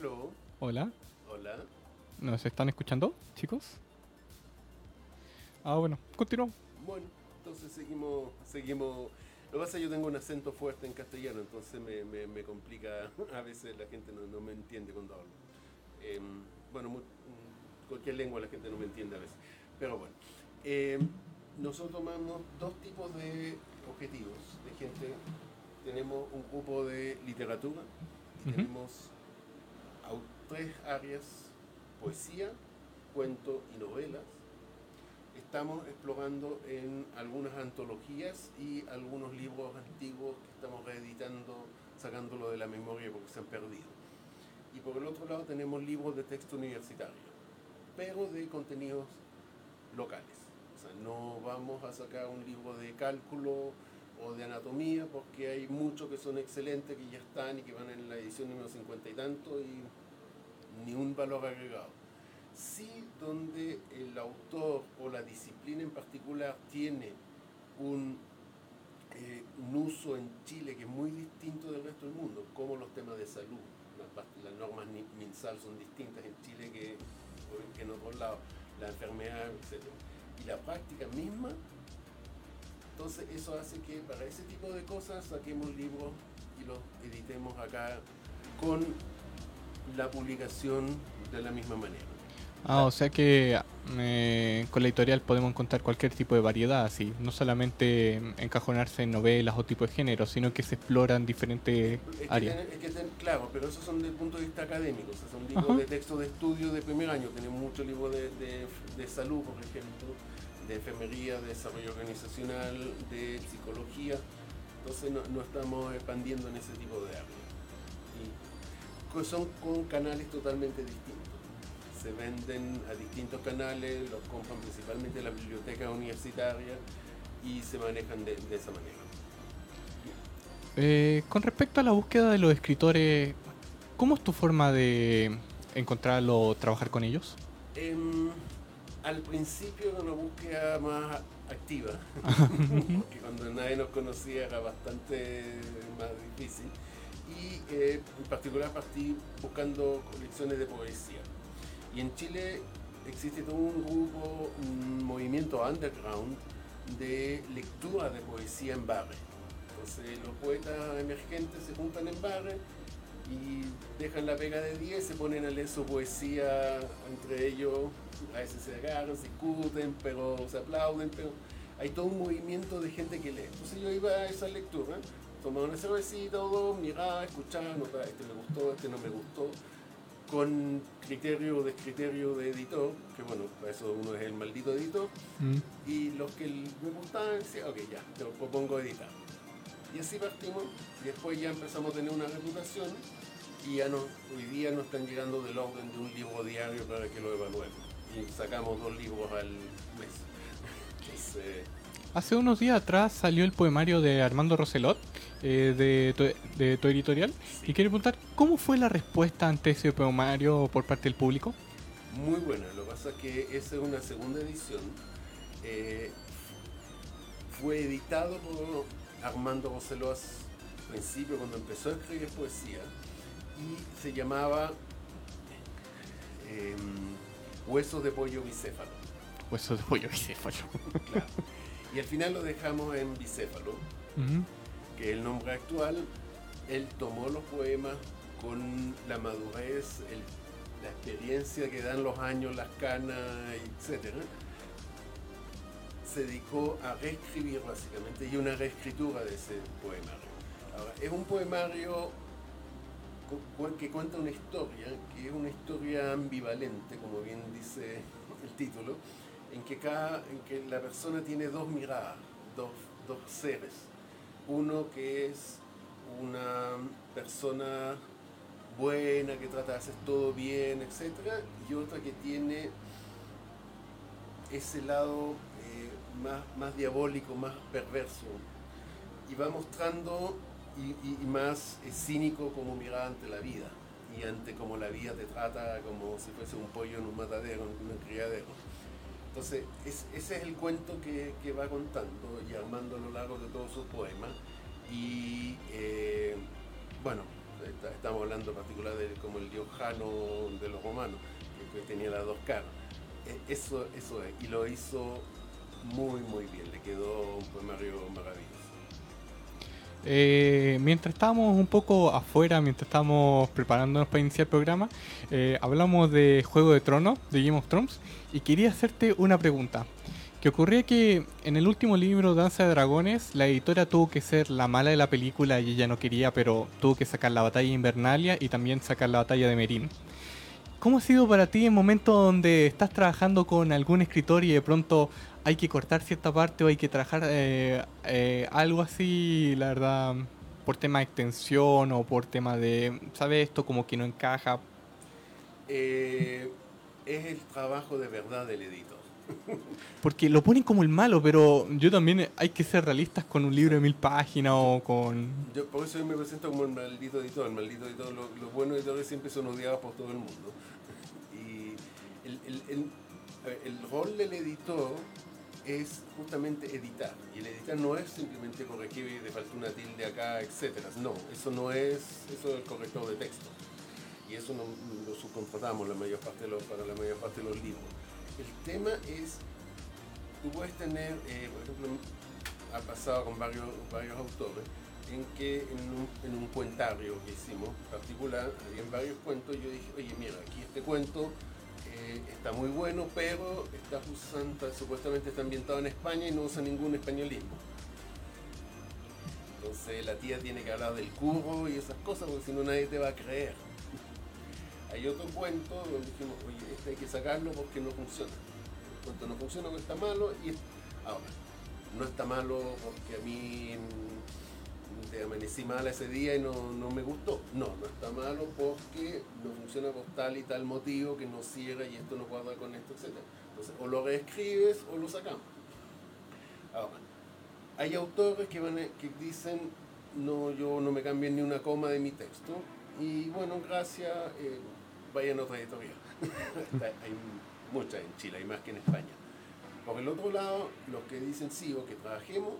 Aló, Hola, hola. ¿nos están escuchando, chicos? Ah, bueno, continuamos. Bueno, entonces seguimos, seguimos. Lo que pasa es que yo tengo un acento fuerte en castellano, entonces me, me- me complica, a veces la gente no, no me entiende cuando hablo. Em, bueno, mu- mm, cualquier lengua la gente no me entiende a veces. Pero bueno, em, nosotros tomamos dos tipos de objetivos de gente. Tenemos un grupo de literatura, tenemos tres áreas, poesía, cuento y novelas. Estamos explorando en algunas antologías y algunos libros antiguos que estamos reeditando, sacándolo de la memoria porque se han perdido. Y por el otro lado tenemos libros de texto universitario, pero de contenidos locales. O sea, no vamos a sacar un libro de cálculo o de anatomía porque hay muchos que son excelentes, que ya están y que van en la edición número 50 y tanto y ni un valor agregado sí donde el autor o la disciplina en particular tiene un, eh, un uso en Chile que es muy distinto del resto del mundo, como los temas de salud. Las, las normas MinSal son distintas en Chile que, que en otros lados, la enfermedad, etc. Y la práctica misma, entonces eso hace que para ese tipo de cosas saquemos libros y los editemos acá con la publicación de la misma manera. Ah, o sea que eh, con la editorial podemos encontrar cualquier tipo de variedad, así, no solamente encajonarse en novelas o tipo de género, sino que se exploran diferentes Es que áreas. ten- es que ten- claro, pero esos son desde el punto de vista académico, o sea, son libros Ajá. de texto de estudio de primer año. Tenemos muchos libros de, de- de salud, por ejemplo, de enfermería, de desarrollo organizacional, de psicología. Entonces no, no estamos expandiendo en ese tipo de áreas. Son con canales totalmente distintos. Se venden a distintos canales, los compran principalmente la biblioteca universitaria y se manejan de- de esa manera. Eh, con respecto a la búsqueda de los escritores, ¿cómo es tu forma de encontrarlo o trabajar con ellos? Em, al principio era una búsqueda más activa, porque cuando nadie nos conocía era bastante más difícil. Y eh, en particular partí buscando colecciones de poesía. Y en Chile existe todo un grupo, un movimiento underground de lectura de poesía en bares. Entonces los poetas emergentes se juntan en bares y dejan la pega de 10, se ponen a leer su poesía entre ellos, a veces se agarran, se discuten, pero se aplauden, pero hay todo un movimiento de gente que lee. Entonces yo iba a esa lectura, tomaba una cervecita o dos, miraba, escuchaba, notaba, este me gustó, este no me gustó, con criterio, descriterio de editor, que bueno, para eso uno es el maldito editor, Mm. y los que me gustaban decía, ok, ya, te lo propongo editar. Y así partimos, y después ya empezamos a tener una reputación, y ya no, hoy día nos están llegando del orden de un libro diario para que lo evaluemos. Y sacamos dos libros al mes. Entonces, Hace unos días atrás salió el poemario de Armando Roselot eh, de, tu, de tu editorial y quiero preguntar, ¿cómo fue la respuesta ante ese poemario por parte del público? muy buena. Lo que pasa es que esa es una segunda edición. Eh, fue editado por Armando Roseló al principio cuando empezó a escribir poesía y se llamaba em, Huesos de pollo bicéfalo. Hueso de pollo bicéfalo. Claro. Y al final lo dejamos en bicéfalo. El nombre actual. Él tomó los poemas con la madurez, la experiencia que dan los años, las canas, etc. Se dedicó a reescribir básicamente y una reescritura de ese poemario. Ahora, es un poemario que cuenta una historia, que es una historia ambivalente, como bien dice el título, en que, cada, en que la persona tiene dos miradas, dos, dos seres. Uno que es una persona buena, que trata de hacer todo bien, etc. Y otra que tiene ese lado eh, más, más diabólico, más perverso. Y va mostrando y, más eh, cínico como mirada ante la vida y ante cómo la vida te trata como si fuese un pollo en un matadero, en un criadero. Entonces, es- ese es el cuento que, va contando y armando a lo largo de todos sus poemas. Y eh, bueno, Estamos hablando en particular de como el dios Jano de los romanos, que, que tenía las dos caras. E- Eso, eso es, y lo hizo muy, muy bien. Le quedó un poemario maravilloso. Eh, mientras estábamos un poco afuera, mientras estábamos preparándonos para iniciar el programa, eh, hablamos de Juego de Tronos, de Game of Thrones, y quería hacerte una pregunta. Que ocurría que en el último libro, Danza de Dragones, la editora tuvo que ser la mala de la película y ella no quería, pero tuvo que sacar la batalla Invernalia y también sacar la batalla de Merín. ¿Cómo ha sido para ti en momentos donde estás trabajando con algún escritor y de pronto hay que cortar cierta parte o hay que trabajar eh, eh, algo así, la verdad, por tema de extensión o por tema de, ¿sabes? Esto como que no encaja. Eh, es el trabajo de verdad del editor. Porque lo ponen como el malo, pero yo también hay que ser realistas con un libro de mil páginas o con... Yo, por eso yo me presento como el maldito editor. El maldito editor, lo- los buenos editores siempre son odiados por todo el mundo. Y el, el- el- el rol del editor es justamente editar. Y el editar no es simplemente corregir de falta una tilde acá, etcétera. No, eso no es, eso es el corrector de texto. Y eso no, lo subcontratamos la mayor parte de los- para la mayor parte de los libros. El tema es, tú puedes tener, eh, por ejemplo, ha pasado con varios, varios autores, en que en un, en un cuentario que hicimos particular, había varios cuentos, yo dije, oye, mira, aquí este cuento eh, está muy bueno, pero está usando, supuestamente está ambientado en España y no usa ningún españolismo. Entonces la tía tiene que hablar del curro y esas cosas, porque si no nadie te va a creer. Hay otro cuento donde dijimos, oye, este hay que sacarlo porque no funciona. El no funciona porque está malo y ahora, no está malo porque a mí mm, te amanecí mal ese día y no, no me gustó. No, no está malo porque no funciona por tal y tal motivo que no cierra y esto no cuadra con esto, etc. Entonces, o lo reescribes o lo sacamos. Ahora, hay autores que, van a- que dicen, no, yo no me cambien ni una coma de mi texto. Y bueno, gracias, eh, vayan a otra editorial. hay muchas en Chile, hay más que en España. Por el otro lado, los que dicen sí o que trabajemos,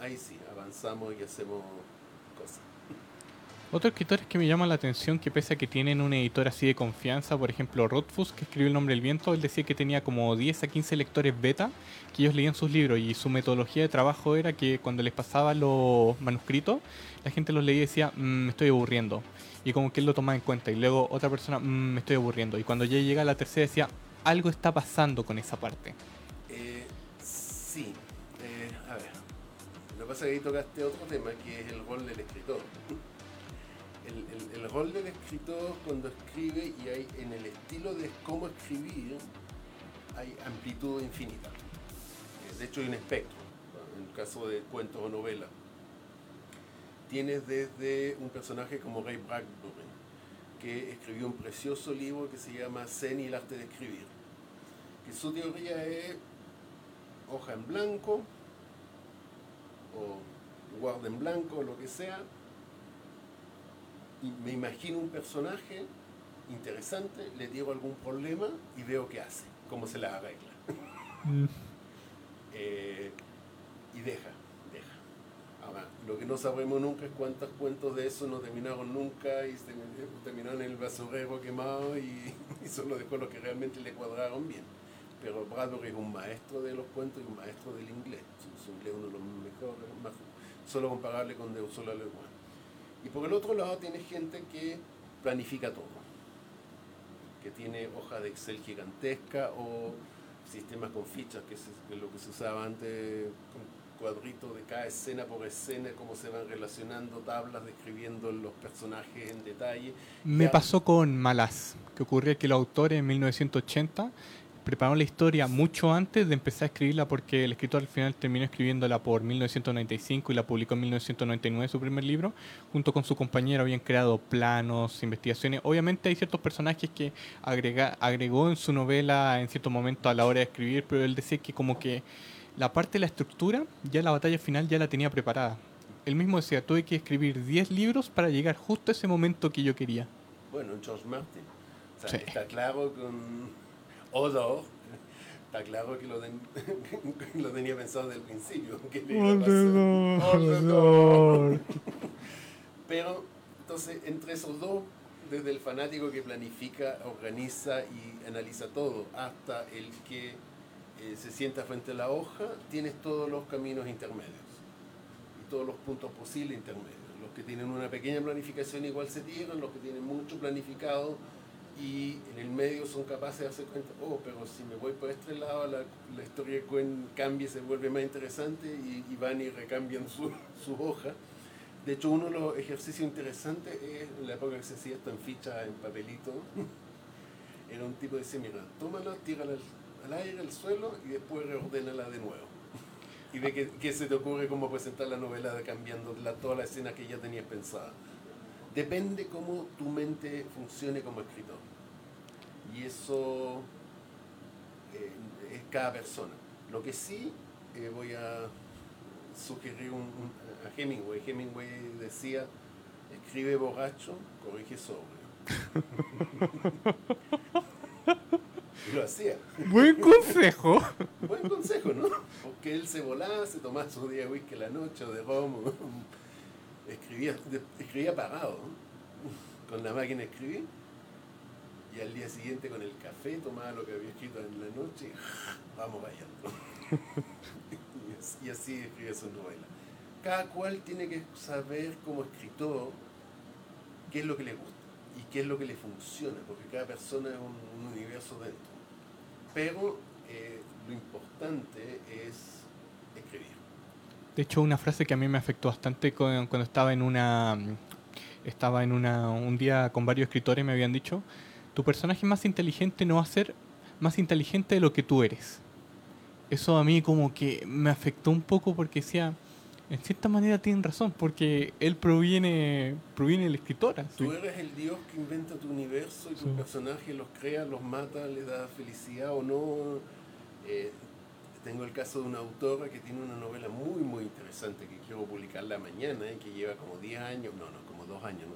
ahí sí, avanzamos y hacemos cosas. Otros escritores que me llaman la atención, que pese a que tienen un editor así de confianza, por ejemplo Rothfuss, que escribió El nombre del viento, él decía que tenía como 10 a 15 lectores beta, que ellos leían sus libros y su metodología de trabajo era que cuando les pasaban los manuscritos, la gente los leía y decía, "Mm, me estoy aburriendo. Y como que él lo tomaba en cuenta. Y luego otra persona, "Mm, me estoy aburriendo. Y cuando ya llega la tercera decía, algo está pasando con esa parte. Eh, sí, pasa que ahí tocaste otro tema que es el rol del escritor. El, rol del escritor cuando escribe y hay en el estilo de cómo escribir hay amplitud infinita. Eh, De hecho hay un espectro, en el caso de cuentos o novelas. Tienes desde un personaje como Ray Bradbury, que escribió un precioso libro que se llama Zen y el arte de escribir. Que su teoría es hoja en blanco o guarda en blanco lo que sea. Y me imagino un personaje interesante, le digo algún problema y veo qué hace, cómo se la arregla. Eh, y deja, deja. Ahora, lo que no sabremos nunca es cuántos cuentos de eso no terminaron nunca y terminaron en el basurero quemado y, y solo dejó los que realmente le cuadraron bien. Pero Bradbury es un maestro de los cuentos y un maestro del inglés. Su, inglés es uno de los mejores, más, solo comparable con de Ursula Le Guin. Y por el otro lado tiene gente que planifica todo, que tiene hojas de Excel gigantesca o sistemas con fichas, que es lo que se usaba antes, con cuadritos de cada escena por escena, cómo se van relacionando, tablas describiendo los personajes en detalle. Me pasó con Malas, que ocurría que los autores en 1980 prepararon la historia mucho antes de empezar a escribirla porque el escritor al final terminó escribiéndola por 1995 y la publicó en 1999 su primer libro. Junto con su compañero habían creado planos, investigaciones. Obviamente hay ciertos personajes que agrega, agregó en su novela en cierto momento a la hora de escribir, pero él decía que como que la parte de la estructura, ya la batalla final ya la tenía preparada. Él mismo decía, tuve que escribir 10 libros para llegar justo a ese momento que yo quería. Bueno, George Martin. O sea, Sí. está claro con Odor, está claro que lo, ten- lo tenía pensado desde el principio. que le iba a pasar. Odor. Pero Entonces, entre esos dos, desde el fanático que planifica, organiza y analiza todo, hasta el que eh, se sienta frente a la hoja, tienes todos los caminos intermedios y todos los puntos posibles intermedios. Los que tienen una pequeña planificación igual se tiran, los que tienen mucho planificado y en el medio son capaces de darse cuenta, oh, pero si me voy por este lado, la, historia de cambia y se vuelve más interesante y, van y recambian su, su hoja. De hecho, uno de los ejercicios interesantes es en la época que se hacía esto en ficha, en papelito. Era un tipo de decir, mira, tómala, tírala al, al aire, al suelo y después reordénala de nuevo. Y ve que, que se te ocurre cómo presentar la novela cambiando la, toda la escena que ya tenías pensada. Depende cómo tu mente funcione como escritor. Y eso eh, es cada persona. Lo que sí eh, voy a sugerir un, un- a Hemingway. Hemingway decía, escribe borracho, corrige sobrio. y lo hacía. Buen consejo. Buen consejo, ¿no? Porque él se volaba, se tomaba su día de whisky la noche o de romo. Escribía, escribía parado, con la máquina de escribir. Y al día siguiente con el café tomaba lo que había escrito en la noche y vamos rayando. y as- y así escribía su novela. Cada cual tiene que saber como escritor qué es lo que le gusta y qué es lo que le funciona, porque cada persona es un, un universo dentro. Pero eh, lo importante es. De hecho, una frase que a mí me afectó bastante cu- cuando estaba en una estaba en una un día con varios escritores me habían dicho, tu personaje más inteligente no va a ser más inteligente de lo que tú eres. Eso a mí como que me afectó un poco porque decía, en cierta manera tienen razón, porque él proviene proviene del escritor. así. Tú eres el Dios que inventa tu universo y tus Sí. personajes los crea, los mata, les da felicidad o no. Eh, tengo el caso de una autora que tiene una novela muy, muy interesante que quiero publicarla mañana y que lleva como 10 años, no, no, como 2 años, no,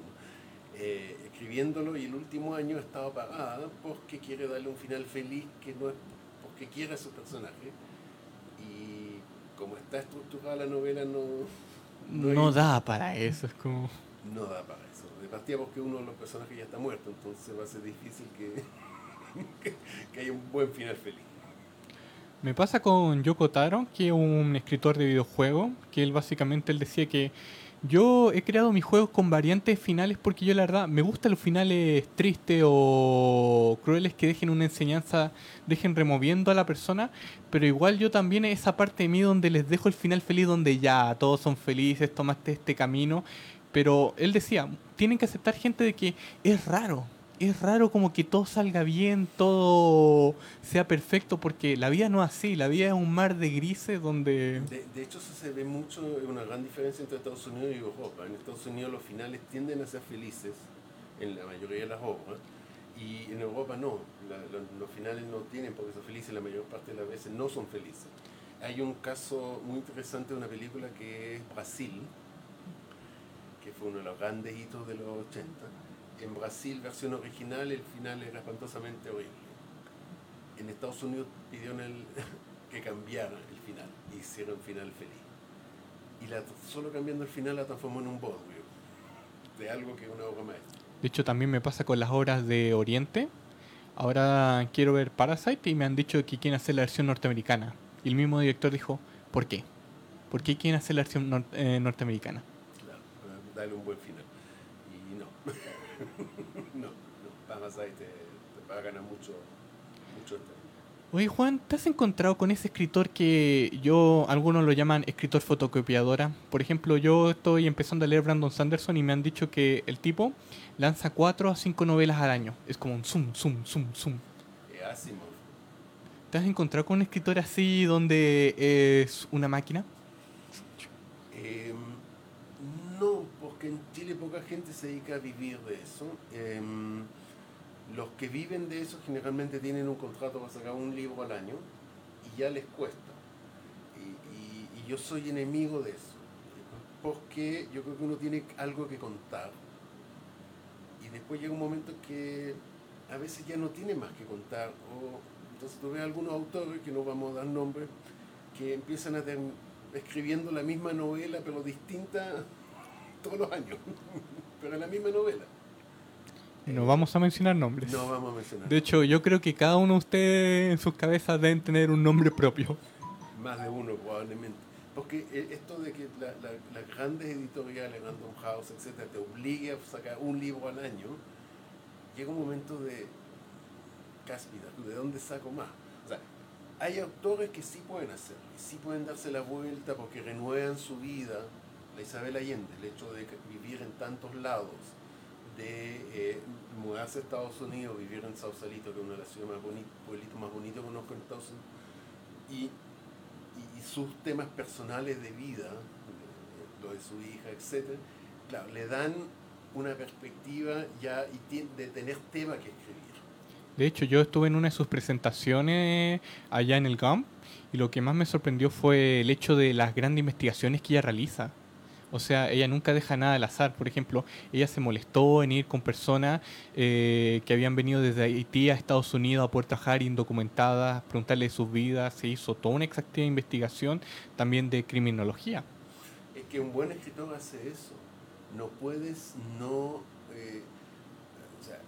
eh, escribiéndolo y el último año ha estado apagada porque quiere darle un final feliz que no es porque quiere a su personaje. Y como está estructurada la novela, no, No hay- da para eso, es como... no da para eso. De partida porque uno de los personajes ya está muerto, entonces va a ser difícil que, que haya un buen final feliz. Me pasa con Yoko Taro, que es un escritor de videojuegos, que él básicamente él decía que yo he creado mis juegos con variantes finales porque yo la verdad me gustan los finales tristes o crueles que dejen una enseñanza, dejen removiendo a la persona, pero igual yo también esa parte de mí donde les dejo el final feliz donde ya todos son felices, tomaste este camino, pero él decía, tienen que aceptar gente de que es raro, es raro como que todo salga bien, todo sea perfecto, porque la vida no es así, la vida es un mar de grises donde... De, hecho, se ve mucho, es una gran diferencia entre Estados Unidos y Europa. En Estados Unidos los finales tienden a ser felices en la mayoría de las obras y en Europa no. Los finales no tienen por qué ser felices, la mayor parte de las veces no son felices. Hay un caso muy interesante de una película que es Brasil, que fue uno de los grandes hitos de los 80. En Brasil, versión original, el final era espantosamente horrible. En Estados Unidos pidieron el, que cambiara el final y hicieron un final feliz. Y la, solo cambiando el final la transformó en un bodrio de algo que es una obra maestra. De hecho, también me pasa con las obras de Oriente. Ahora quiero ver Parasite y me han dicho que quieren hacer la versión norteamericana. Y el mismo director dijo, ¿por qué? ¿Por qué quieren hacer la versión nor- eh, norteamericana? Claro, para darle un buen final. No. no. Parasite te, te va a ganar mucho, mucho este. Oye Juan, ¿te has encontrado con ese escritor que yo, algunos lo llaman escritor fotocopiadora? Por ejemplo, yo estoy empezando a leer Brandon Sanderson y me han dicho que el tipo lanza cuatro a cinco novelas al año. Es como un zoom, zoom, zoom, zoom. ¿Te has encontrado con un escritor así donde es una máquina? Eh, porque en Chile poca gente se dedica a vivir de eso. Eh, los que viven de eso generalmente tienen un contrato para sacar un libro al año y ya les cuesta. Y, yo soy enemigo de eso, porque yo creo que uno tiene algo que contar y después llega un momento que a veces ya no tiene más que contar. O, entonces tú ves algunos autores, que no vamos a dar nombres, que empiezan a escribiendo la misma novela pero distinta todos los años. pero en la misma novela. No vamos a mencionar nombres. No vamos a mencionar. De hecho, yo creo que cada uno de ustedes en sus cabezas deben tener un nombre propio. Más de uno probablemente. Porque eh, esto de que la- la- las grandes editoriales, Random House, etcétera, te obligue a sacar un libro al año, llega un momento de cáspita, ¿de dónde saco más? O sea, hay autores que sí pueden hacerlo, sí pueden darse la vuelta porque renuevan su vida. Isabel Allende, el hecho de vivir en tantos lados, de eh, mudarse a Estados Unidos, vivir en Sausalito, que es una de las ciudades más bonitas, pueblitos más bonitos que conozco en Estados Unidos, y, sus temas personales de vida, lo de su hija, etc., claro, le dan una perspectiva ya y de tener tema que escribir. De hecho, yo estuve en una de sus presentaciones allá en el GAM y lo que más me sorprendió fue el hecho de las grandes investigaciones que ella realiza. O sea, ella nunca deja nada al azar. Por ejemplo, ella se molestó en ir con personas eh, que habían venido desde Haití a Estados Unidos a poder trabajar indocumentadas, preguntarle sus vidas. Se hizo toda una exacta investigación también de criminología. Es que un buen escritor hace eso. No puedes no... eh, o sea,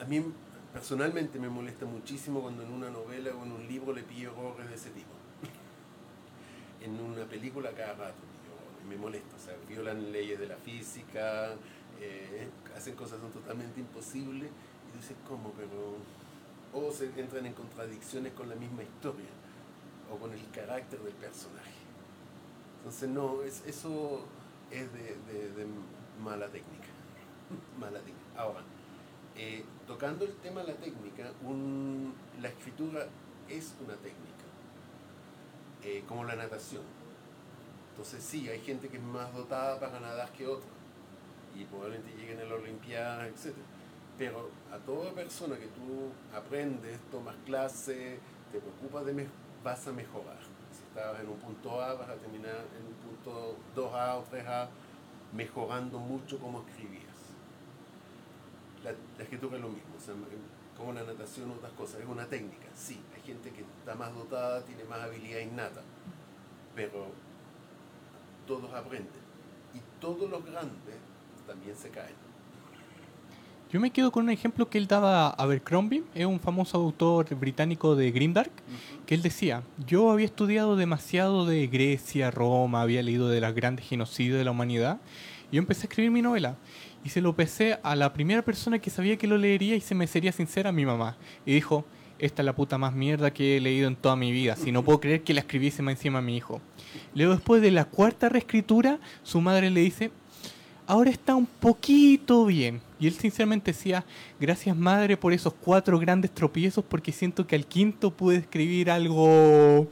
a mí personalmente me molesta muchísimo cuando en una novela o en un libro le pillo errores de ese tipo. en una película cada rato me molesta. O sea, violan leyes de la física, eh, hacen cosas son totalmente imposibles y dices, ¿cómo? Pero... O se entran en contradicciones con la misma historia o con el carácter del personaje. Entonces, no, es, eso es de, mala técnica. Ahora, eh, tocando el tema de la técnica, la escritura es una técnica, eh, como la natación. Entonces, sí, hay gente que es más dotada para nadar que otra, y probablemente lleguen a la Olimpiada, etc. Pero a toda persona que tú aprendes, tomas clase, te preocupas de vas a mejorar. Si estabas en un punto A, vas a terminar en un punto 2A o 3A, mejorando mucho como escribías. La, la escritura es lo mismo, o sea, como la natación otras cosas, es una técnica. Sí, hay gente que está más dotada, tiene más habilidad innata, pero todos aprenden. Y todos los grandes también se caen. Yo me quedo con un ejemplo que él daba a Abercrombie, es un famoso autor británico de Grimdark, que él decía, yo había estudiado demasiado de Grecia, Roma, había leído de los grandes genocidios de la humanidad, y yo empecé a escribir mi novela. Y se lo pesé a la primera persona que sabía que lo leería y se me sería sincera, mi mamá. Y dijo, esta es la puta más mierda que he leído en toda mi vida, si no puedo creer que la escribiese más encima a mi hijo. Luego después de la cuarta reescritura, su madre le dice, ahora está un poquito bien. Y él sinceramente decía, gracias madre por esos cuatro grandes tropiezos, porque siento que al quinto pude escribir algo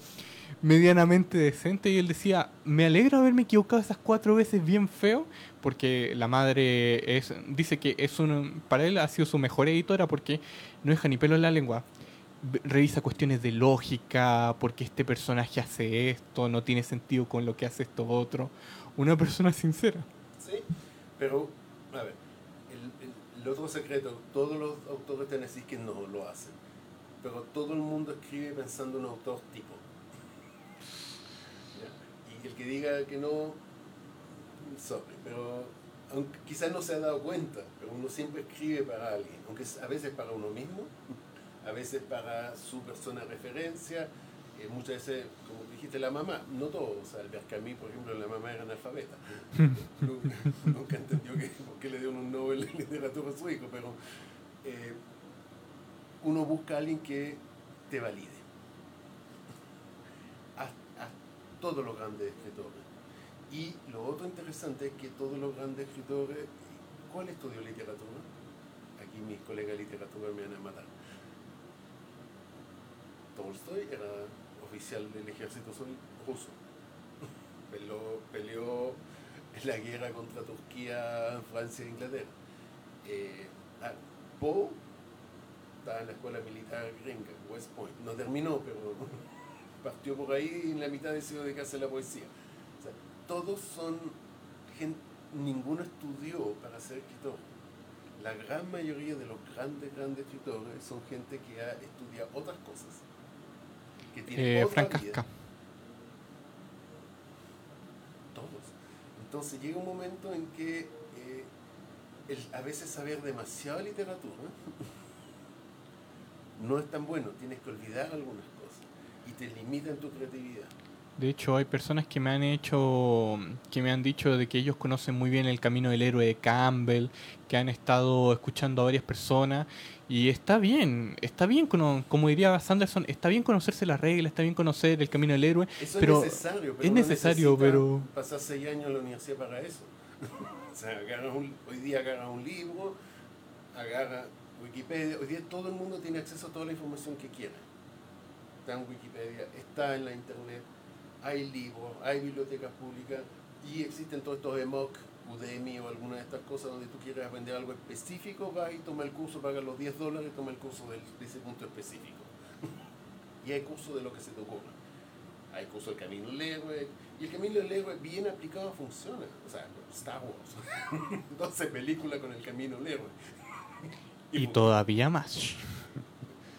medianamente decente. Y él decía, me alegro haberme equivocado esas cuatro veces bien feo, porque la madre dice que es un, para él ha sido su mejor editora, porque no deja ni pelo en la lengua. Revisa cuestiones de lógica, porque este personaje hace esto, no tiene sentido con lo que hace esto otro. Una persona sincera. Sí, pero, a ver, el, el- otro secreto, todos los autores te decís que no lo hacen, pero todo el mundo escribe pensando en un autor tipo. Y el que diga que no, sorry, pero aunque quizás no se ha dado cuenta, pero uno siempre escribe para alguien, aunque a veces para uno mismo, a veces para su persona de referencia, eh, muchas veces, como dijiste, la mamá, no todo, o sea, el Camus, por ejemplo, la mamá era analfabeta. nunca, nunca entendió que, por qué le dio un Nobel en literatura a su hijo, pero eh, uno busca a alguien que te valide. A, a todos los grandes escritores. Y lo otro interesante es que todos los grandes escritores, ¿cuál estudió literatura? Aquí mis colegas de literatura me van a matar. Tolstoy era oficial del ejército ruso. Peleó, peleó en la guerra contra Turquía, Francia e Inglaterra. Eh, ah, Poe estaba en la escuela militar gringa, West Point. No terminó, pero partió por ahí y en la mitad decidió dedicarse a la poesía. O todos son gente, ninguno estudió para ser escritor. La gran mayoría de los grandes, grandes escritores son gente que ha estudiado otras cosas. Que tiene Eh, otra Frank vida. Todos. Entonces llega un momento en que eh, el a veces saber demasiada literatura no es tan bueno, tienes que olvidar algunas cosas y te limita en tu creatividad. De hecho, hay personas que me han hecho, que me han dicho de que ellos conocen muy bien el camino del héroe de Campbell, que han estado escuchando a varias personas y está bien, está bien, como diría Sanderson, está bien conocerse las reglas, está bien conocer el camino del héroe, Eso pero es necesario, pero es necesario, pero pasar seis años en la universidad para eso. o sea, agarras un- hoy día agarra un libro, agarra Wikipedia, hoy día todo el mundo tiene acceso a toda la información que quiera. Está en Wikipedia, está en la internet, hay libros, hay bibliotecas públicas y existen todos estos EMOC, Udemy o alguna de estas cosas donde tú quieres aprender algo específico, vas y toma el curso, pagas los 10 dólares y toma el curso de ese punto específico. y hay cursos de lo que se te ocurra. Hay curso del Camino del Héroe. Y el Camino del Héroe, bien aplicado, funciona. O sea, Star Wars. 12 películas con el Camino del Héroe. y fun- todavía más.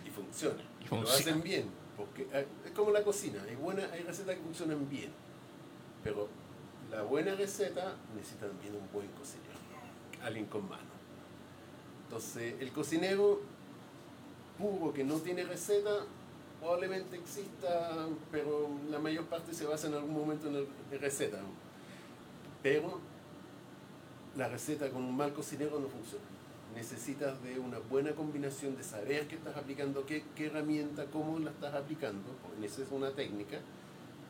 Y funciona. Y Lo funciona. hacen bien. Porque eh, como la cocina. Hay, buena, hay recetas que funcionan bien. Pero la buena receta necesita también un buen cocinero. Alguien con mano. Entonces, el cocinero puro que no tiene receta probablemente exista, pero la mayor parte se basa en algún momento en, en receta. Pero la receta con un mal cocinero no funciona. Necesitas de una buena combinación de saber qué estás aplicando, qué, qué herramienta, cómo la estás aplicando, porque esa es una técnica.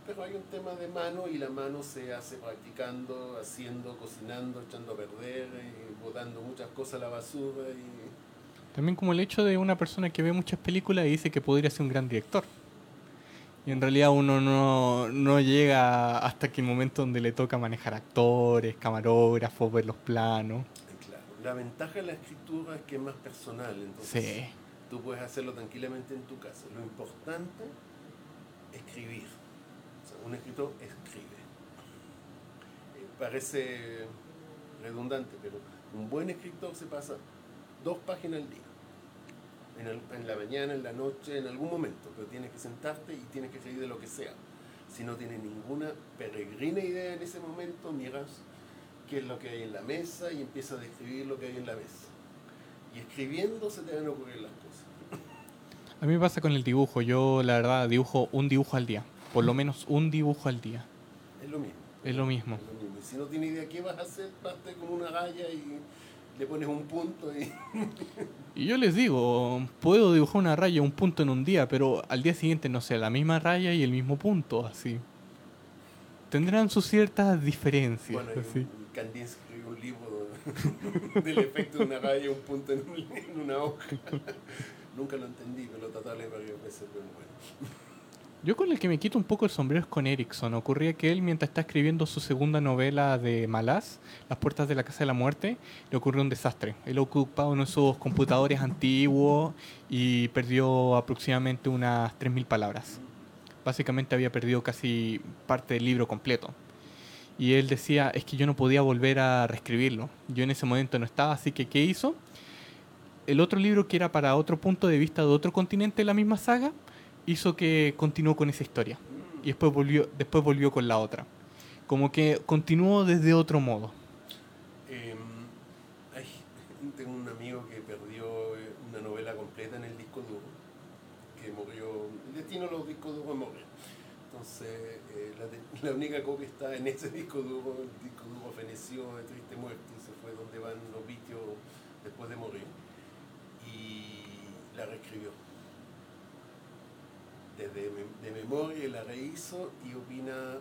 Pero hay un tema de mano y la mano se hace practicando, haciendo, cocinando, echando a perder, y botando muchas cosas a la basura. Y... También como el hecho de una persona que ve muchas películas y dice que podría ser un gran director. Y en realidad uno no, no llega hasta que el momento donde le toca manejar actores, camarógrafos, ver los planos. La ventaja de la escritura es que es más personal, entonces Sí. tú puedes hacerlo tranquilamente en tu casa. Lo importante es escribir. O sea, un escritor escribe. Eh, Parece redundante, pero un buen escritor se pasa dos páginas al día. En, el- en la mañana, en la noche, en algún momento, pero tienes que sentarte y tienes que escribir de lo que sea. Si no tienes ninguna peregrina idea en ese momento, miras qué es lo que hay en la mesa y empiezas a describir lo que hay en la mesa. Y escribiendo se te van a ocurrir las cosas. A mí me pasa con el dibujo. Yo la verdad dibujo un dibujo al día. Por lo menos un dibujo al día. Es lo mismo. Es lo mismo. Es lo mismo. Y si no tienes idea qué vas a hacer, parte con una raya y le pones un punto y Y yo les digo, puedo dibujar una raya, un punto en un día, pero al día siguiente, no sé, la misma raya y el mismo punto, así. Tendrán sus ciertas diferencias, bueno, así. Kandinsky escribió un libro del efecto de una raya un punto en, un- en una hoja. Nunca lo entendí, pero lo traté de leer varias veces, pero bueno. Yo con el que me quito un poco el sombrero es con Erickson. Ocurría que él, mientras está escribiendo su segunda novela de Malaz, Las puertas de la casa de la muerte, le ocurrió un desastre. Él ocupaba uno de esos computadores antiguos y perdió aproximadamente unas 3.000 palabras. Básicamente había perdido casi parte del libro completo. Y él decía, es que yo no podía volver a reescribirlo. Yo en ese momento no estaba, así que ¿qué hizo? El otro libro que era para otro punto de vista de otro continente de la misma saga, hizo que continuó con esa historia. Y después volvió, después volvió con la otra. Como que continuó desde otro modo. Eh, ay, tengo un amigo que perdió eh, una novela completa en el disco duro, que murió, de los discos duros morir. Entonces, eh, la, de- la única copia está en ese disco duro, el disco duro feneció de triste muerte, se fue donde van los vitios después de morir, y la reescribió. Desde de memoria la rehizo y opina,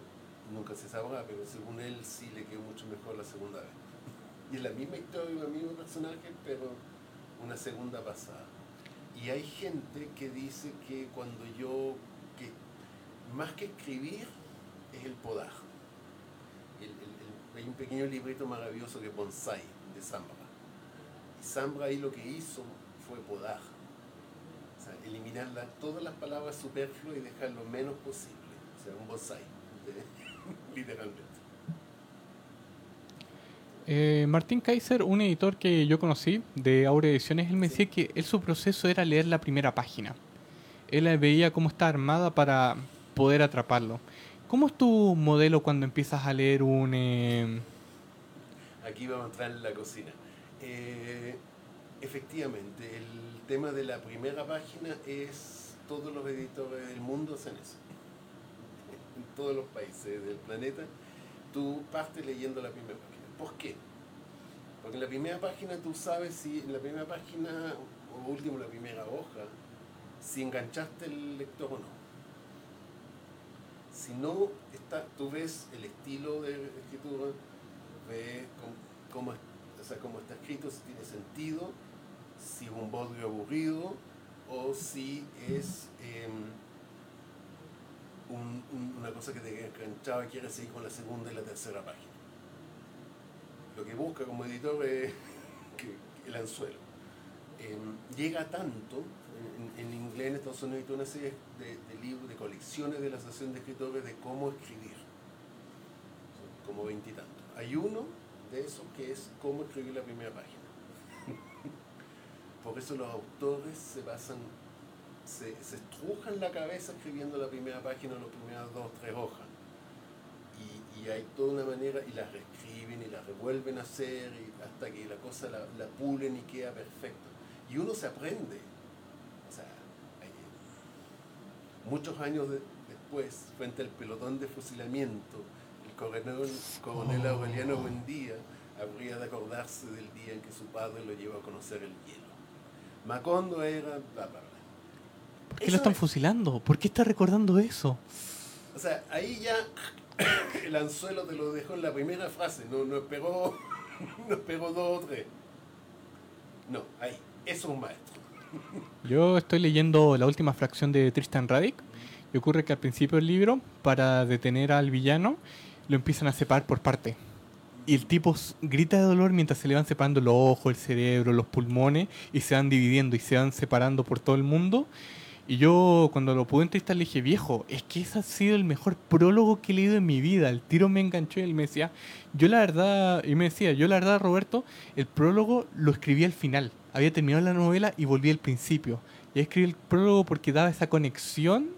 nunca se sabrá, pero según él sí le quedó mucho mejor la segunda vez. Y es la misma historia, el mismo personaje, pero una segunda pasada. Y hay gente que dice que cuando yo, que más que escribir, es el podar. Hay un pequeño librito maravilloso que Bonsai, de Zambra. Y Zambra ahí lo que hizo fue podar. O sea, eliminar todas las palabras superfluas y dejar lo menos posible. O sea, un bonsai, literalmente. Eh, Martín Kaiser, un editor que yo conocí de Aurea Ediciones, él me decía que él su proceso era leer la primera página. Él veía cómo está armada para poder atraparlo. ¿Cómo es tu modelo cuando empiezas a leer un... eh, Aquí vamos a entrar en la cocina. Eh, efectivamente, el tema de la primera página es todos los editores del mundo hacen eso. En todos los países del planeta, tú partes leyendo la primera página. ¿Por qué? Porque en la primera página tú sabes si en la primera página, o último, la primera hoja, si enganchaste el lector o no. Si no, está, tú ves el estilo de escritura, ves cómo, cómo, o sea, cómo está escrito, si tiene sentido, si es un bodrio aburrido o si es un, una cosa que te enganchaba y quieres seguir con la segunda y la tercera página. Lo que busca como editor es el anzuelo. Eh, llega tanto, en, inglés en Estados Unidos una serie de, libros, de colecciones de la Asociación de Escritores de cómo escribir. Como veintitantos. Hay uno de esos que es cómo escribir la primera página. Por eso los autores se basan, se, se estrujan la cabeza escribiendo la primera página o las primeras dos tres hojas. Y, hay toda una manera, y las reescriben y las revuelven a hacer y hasta que la cosa la, la pulen y queda perfecta. Y uno se aprende. O sea, hay, muchos años de, después, frente al pelotón de fusilamiento, el coronel, coronel Aureliano Buendía habría de acordarse del día en que su padre lo llevó a conocer el hielo. Macondo era bla, bla, bla. ¿Por qué eso lo están es... fusilando? ¿Por qué está recordando eso? O sea, ahí ya el anzuelo te lo dejó en la primera frase, no, no esperó, no esperó dos o tres. No, ahí, eso es un maestro. Yo estoy leyendo la última fracción de Tristan Radic y ocurre que al principio del libro, para detener al villano, lo empiezan a separar por parte y el tipo grita de dolor mientras se le van separando los ojos, el cerebro, los pulmones y se van dividiendo y se van separando por todo el mundo. Y yo cuando lo pude entrevistar le dije, viejo, es que ese ha sido el mejor prólogo que he leído en mi vida. El tiro me enganchó y él me decía, yo la verdad, y me decía, yo la verdad, Roberto, el prólogo lo escribí al final. Había terminado la novela y volví al principio. Y escribí el prólogo porque daba esa conexión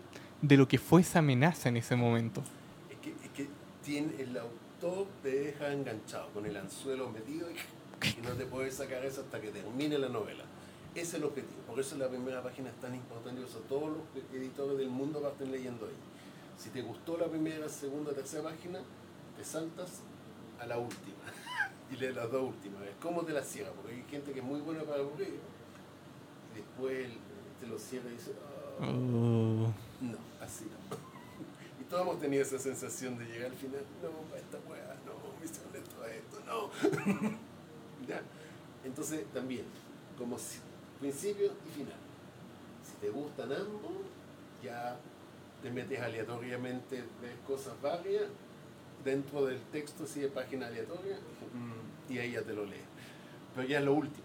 de lo que fue esa amenaza en ese momento. Es que, es que tiene el autor te deja enganchado con el anzuelo metido y, y no te puedes sacar eso hasta que termine la novela. Ese es el objetivo. Por eso la primera página es tan importante. Eso todos los editores del mundo estar leyendo ahí. Si te gustó la primera, segunda, tercera página, te saltas a la última y lees las dos últimas. Es cómo te la cierra, porque hay gente que es muy buena para aburrir y después te lo cierra y dice, oh, Oh. no, así no. Y todos hemos tenido esa sensación de llegar al final, no, esta weá, no, me hicieron esto, esto, no. ¿Ya? Entonces, también, como si, principio y final. Si te gustan ambos, ya te metes aleatoriamente, ves cosas varias, dentro del texto sigue página aleatoria y ahí ya te lo lees. Pero ya es lo último.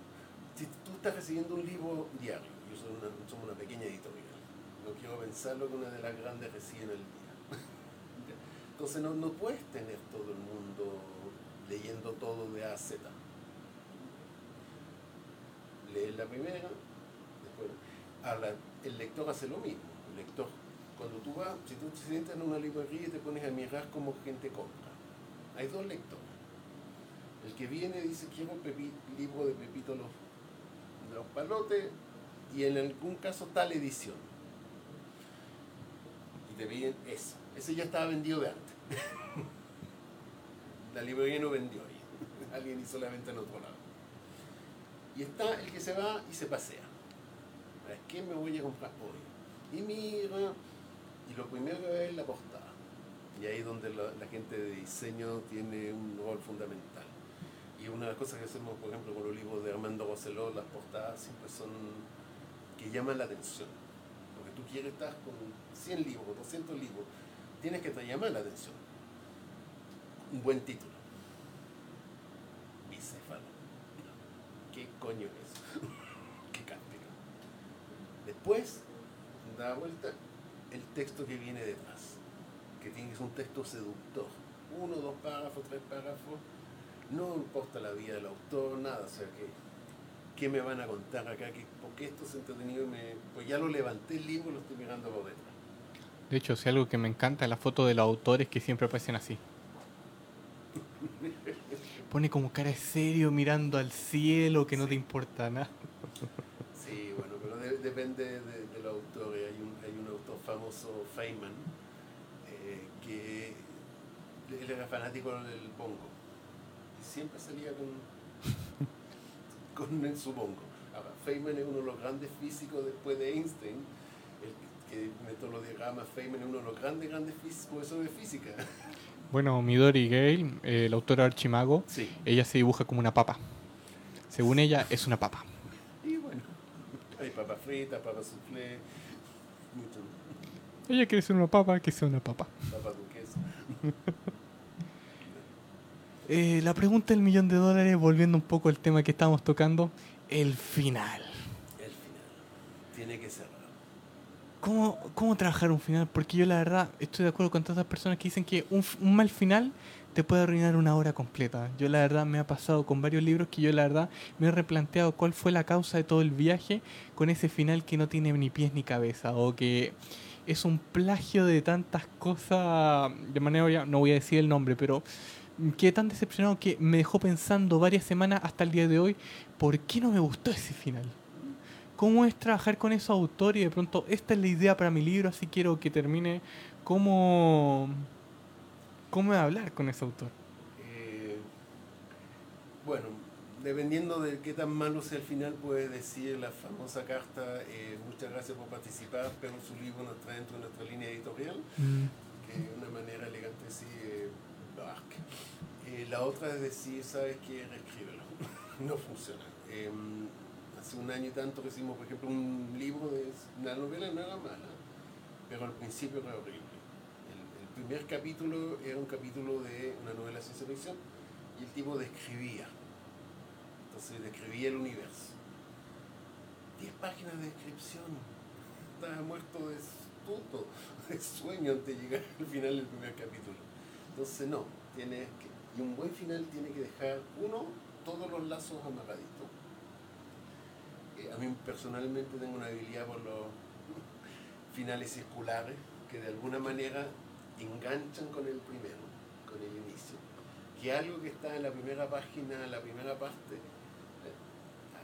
Si tú estás recibiendo un libro diario, yo soy una, somos una pequeña editorial, no quiero pensarlo que una de las grandes recibe en el día. Entonces no, no puedes tener todo el mundo leyendo todo de A a Z. La primera, después ahora, el lector hace lo mismo. El lector, cuando tú vas, si tú te sientas en una librería y te pones a mirar cómo gente compra, hay dos lectores. El que viene dice quiero un libro de Pepito los, los palotes y en algún caso tal edición. Y te piden esa. Ese ya estaba vendido de antes. La librería no vendió ahí. Alguien hizo la venta en otro lado. Y está el que se va y se pasea. ¿Qué me voy a comprar hoy? Y mira, y lo primero que ve es la portada. Y ahí es donde la, gente de diseño tiene un rol fundamental. Y una de las cosas que hacemos, por ejemplo, con los libros de Armando Roseló, las portadas siempre son que llaman la atención. Porque tú quieres estar con 100 libros, 200 libros, tienes que te llamar la atención. Un buen título. Bicéfalo. ¿Qué coño es? ¿Qué cántico? Después, da vuelta, el texto que viene detrás. Que tiene que ser un texto seductor. Uno, dos párrafos, tres párrafos. No importa la vida del autor, nada. O sea, que, ¿qué me van a contar acá? que porque esto es entretenido me, pues ya lo levanté el libro y lo estoy mirando por detrás. De hecho, si algo que me encanta es la foto de los autores que siempre aparecen así. pone como cara de serio mirando al cielo que no Sí. te importa nada. Sí, bueno, pero de- depende de- del autor. Hay un, hay un autor famoso, Feynman, eh, que él era fanático del bongo. Y siempre salía con, con su bongo. Ahora, Feynman es uno de los grandes físicos después de Einstein. El que inventó los diagramas, Feynman es uno de los grandes, grandes físicos sobre física. Bueno, Midori Gale, eh, la autora Archimago, Sí. ella se dibuja como una papa. Según ella, es una papa. Y bueno, hay papas fritas, papas soufflé, mucho Ella quiere ser una papa, que sea una papa. papas duquesas. Eh, la pregunta del millón de dólares, volviendo un poco al tema que estábamos tocando, el final. El final. Tiene que cerrar. ¿Cómo, ¿Cómo trabajar un final? Porque yo la verdad estoy de acuerdo con tantas personas que dicen que un, un mal final te puede arruinar una hora completa. Yo la verdad me ha pasado con varios libros que yo la verdad me he replanteado cuál fue la causa de todo el viaje con ese final que no tiene ni pies ni cabeza o que es un plagio de tantas cosas de manera no voy a decir el nombre, pero quedé tan decepcionado que me dejó pensando varias semanas hasta el día de hoy por qué no me gustó ese final cómo es trabajar con esos autores y de pronto esta es la idea para mi libro, así quiero que termine. ¿Cómo, cómo hablar con ese autor? Eh, bueno, dependiendo de qué tan malo sea el final, puede decir la famosa carta, eh, muchas gracias por participar, pero su libro no está dentro de nuestra línea editorial, que de una manera elegante sí, eh, bark. Eh, la otra es decir, ¿sabes qué? Reescríbelo. no funciona. Un año y tanto que hicimos, por ejemplo, un libro de una novela no era mala, pero al principio era horrible. El, primer capítulo era un capítulo de una novela de ciencia ficción y el tipo describía. Entonces describía el universo. Diez páginas de descripción. Estaba muerto de de sueño antes de llegar al final del primer capítulo. Entonces no, tiene y un buen final tiene que dejar, uno, todos los lazos amarraditos. A mí personalmente tengo una habilidad por los finales circulares que de alguna manera enganchan con el primero, con el inicio. Que algo que está en la primera página, en la primera parte,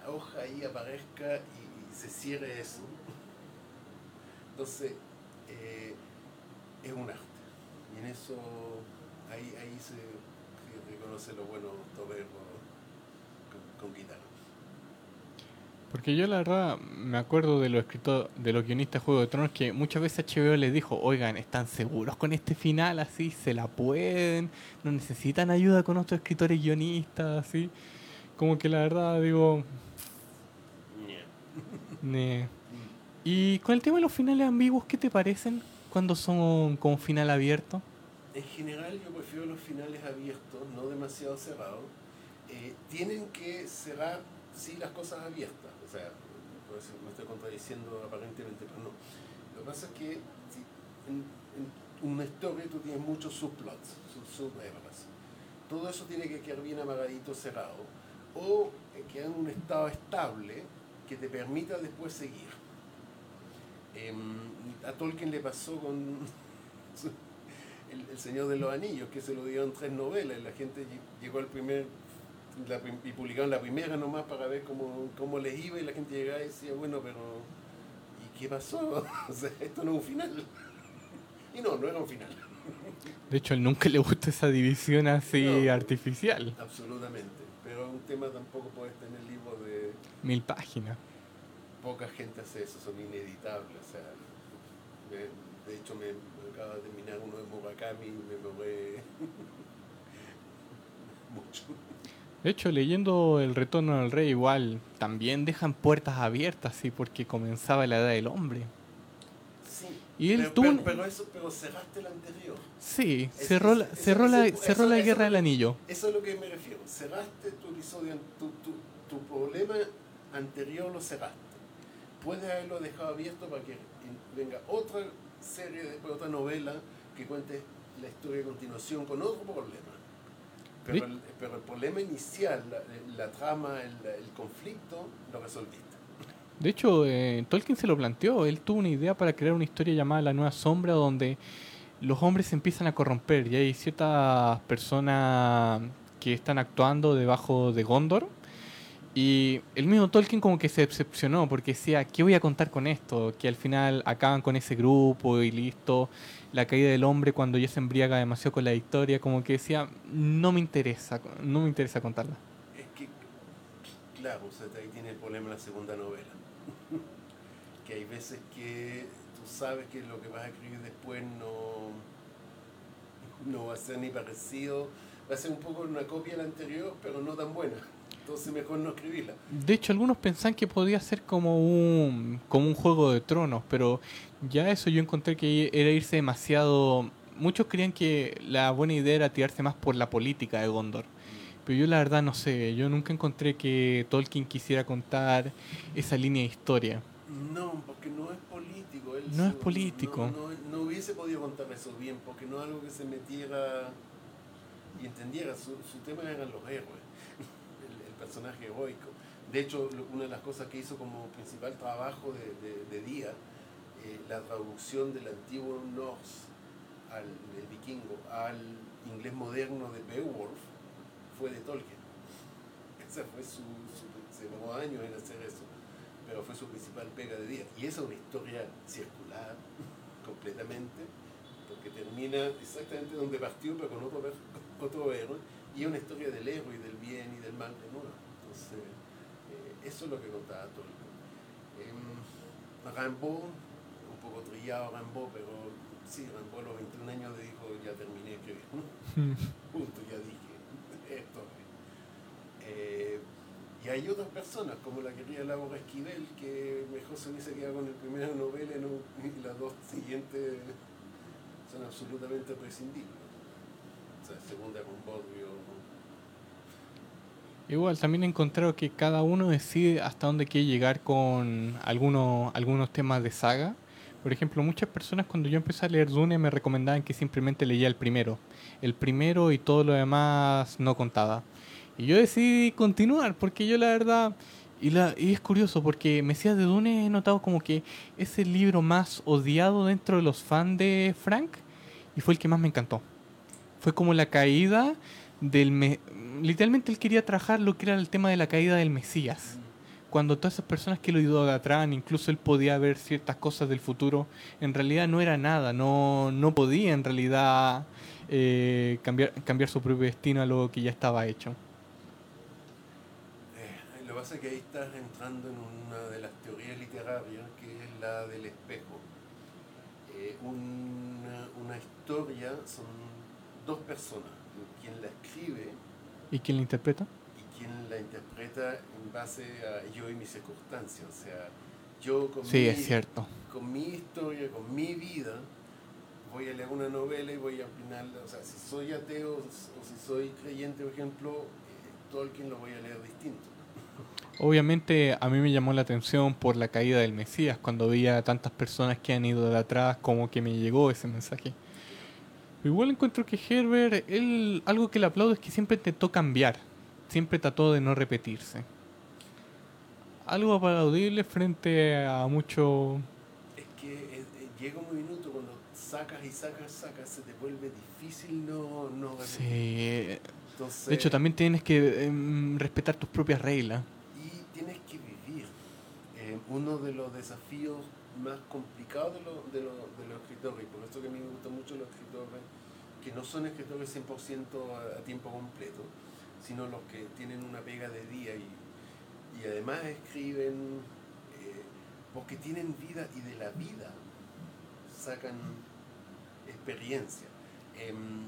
la hoja ahí aparezca y, se cierre eso. Entonces, eh, es un arte. Y en eso, ahí, ahí se, reconoce lo bueno toreros con, con guitarra. Porque yo la verdad me acuerdo de los escritores, de los guionistas de Juego de Tronos que muchas veces HBO les dijo, oigan, ¿están seguros con este final así? ¿Se la pueden? ¿No necesitan ayuda con otros escritores guionistas así? Como que la verdad digo, ne. Y con el tema de los finales ambiguos, ¿qué te parecen cuando son como final abierto? En general yo prefiero los finales abiertos, no demasiado cerrados. Eh, tienen que cerrar, sí, las cosas abiertas. Sea, por eso me estoy contradiciendo aparentemente, pero no. Lo que pasa es que si en, en una historia tú tienes muchos subplots, sub- subhebras. Todo eso tiene que quedar bien amarradito, cerrado. O eh, quedar en un estado estable que te permita después seguir. Em, a Tolkien le pasó con el, el Señor de los Anillos, que se lo dieron tres novelas, y la gente lle- llegó al primer, la y publicaron la primera nomás para ver cómo, cómo les iba, y la gente llegaba y decía, bueno, pero ¿y qué pasó? O sea, esto no es un final. Y no, no era un final, De hecho, a él nunca le gusta esa división así No. artificial. absolutamente. Pero un tema tampoco puedes tener libros de Mil páginas. poca gente hace eso, son ineditables. O sea, me- de hecho, me, me acaba de terminar uno de Murakami y me logré mucho. De hecho, leyendo El Retorno del Rey, igual también dejan puertas abiertas, sí, porque comenzaba la edad del hombre. Sí, Y él pero, tuvo pero, un- pero eso, pero cerraste el anterior. Sí, Es- cerró, es- la, eso- cerró, la, eso- cerró eso- la eso- Guerra del Anillo. Eso es a lo que me refiero. Cerraste tu episodio, tu, tu, tu problema anterior lo cerraste. Puedes haberlo dejado abierto para que venga otra serie, después otra novela que cuente la historia a continuación con otro problema. Pero, el, pero el problema inicial, la, la trama, el, el conflicto, lo resolviste. De hecho, eh, Tolkien se lo planteó. Él tuvo una idea para crear una historia llamada La Nueva Sombra, donde los hombres se empiezan a corromper y hay ciertas personas que están actuando debajo de Gondor. Y el mismo Tolkien como que se decepcionó porque decía, ¿qué voy a contar con esto? Que al final acaban con ese grupo y listo. La caída del hombre cuando ya se embriaga demasiado con la historia, como que decía, no me interesa, no me interesa contarla. Es que, claro, ahí tiene el problema la segunda novela. que hay veces que tú sabes que lo que vas a escribir después no, no va a ser ni parecido, va a ser un poco una copia de la anterior, pero no tan buena entonces mejor no escribirla. De hecho, algunos pensaban que podía ser como un, como un juego de tronos, pero ya eso yo encontré que era irse demasiado... Muchos creían que la buena idea era tirarse más por la política de Gondor. Pero yo la verdad no sé, yo nunca encontré que Tolkien quisiera contar esa línea de historia. No, porque no es político. no es político. No, hubiese podido contar eso bien, porque no es algo que se metiera y entendiera. Su, su tema eran los héroes personaje heroico. De hecho, una de las cosas que hizo como principal trabajo de, día, eh, la traducción del antiguo Norse, al, vikingo, al inglés moderno de Beowulf, fue de Tolkien. Esa fue su, se demoró años en hacer eso, pero fue su principal pega de día. Y esa es una historia circular, completamente, porque termina exactamente donde partió, pero con otro, otro y es una historia del héroe y del bien y del mal de nuevo. Entonces, eh, eso es lo que contaba Tolkien. Eh, Rimbaud, un poco trillado Rimbaud, pero sí, Rimbaud a los 21 años le dijo, ya terminé que punto, ya dije esto. Eh, y hay otras personas, como la querida Laura Esquivel, que mejor se hubiese quedado con el primera novela y las dos siguientes son absolutamente prescindibles. Segunda con Bodrio, Igual, también he encontrado que cada uno decide hasta dónde quiere llegar con algunos, algunos temas de saga. Por ejemplo, muchas personas cuando yo empecé a leer Dune me recomendaban que simplemente leía el primero. El primero y todo lo demás no contaba. Y yo decidí continuar porque yo la verdad... Y, la, y es curioso porque Mesías de Dune he notado como que es el libro más odiado dentro de los fans de Frank y fue el que más me encantó. Fue como la caída del literalmente él quería trabajar lo que era el tema de la caída del Mesías. Cuando todas esas personas que lo idolatraban, incluso él podía ver ciertas cosas del futuro, en realidad no era nada, no, no podía en realidad eh, cambiar, cambiar su propio destino a lo que ya estaba hecho. Eh, lo que pasa es que ahí estás entrando en una de las teorías literarias, que es la del espejo. Eh, una, una historia son dos personas, quien la escribe ¿Y quién la interpreta? Y quién la interpreta en base a yo y mis circunstancias. O sea, yo con, sí, mi, es cierto. con mi historia, con mi vida, voy a leer una novela y voy a opinar, o sea, si soy ateo o si soy creyente, por ejemplo, eh, Tolkien lo voy a leer distinto. Obviamente a mí me llamó la atención por la caída del Mesías, cuando veía a tantas personas que han ido de atrás, como que me llegó ese mensaje. Igual encuentro que Herbert, él, algo que le aplaudo es que siempre intentó cambiar, siempre trató de no repetirse. Algo aplaudible frente a mucho... Es que eh, eh, llega un minuto cuando sacas y sacas, sacas, se te vuelve difícil no, no Sí. de hecho, también tienes que em, respetar tus propias reglas. Y tienes que vivir. Eh, uno de los desafíos más complicados de, de, de los escritores, y por eso que a mí me gustan mucho los escritores que no son escritores 100% a, tiempo completo, sino los que tienen una pega de día y, y además escriben eh, porque tienen vida y de la vida sacan experiencia. Em,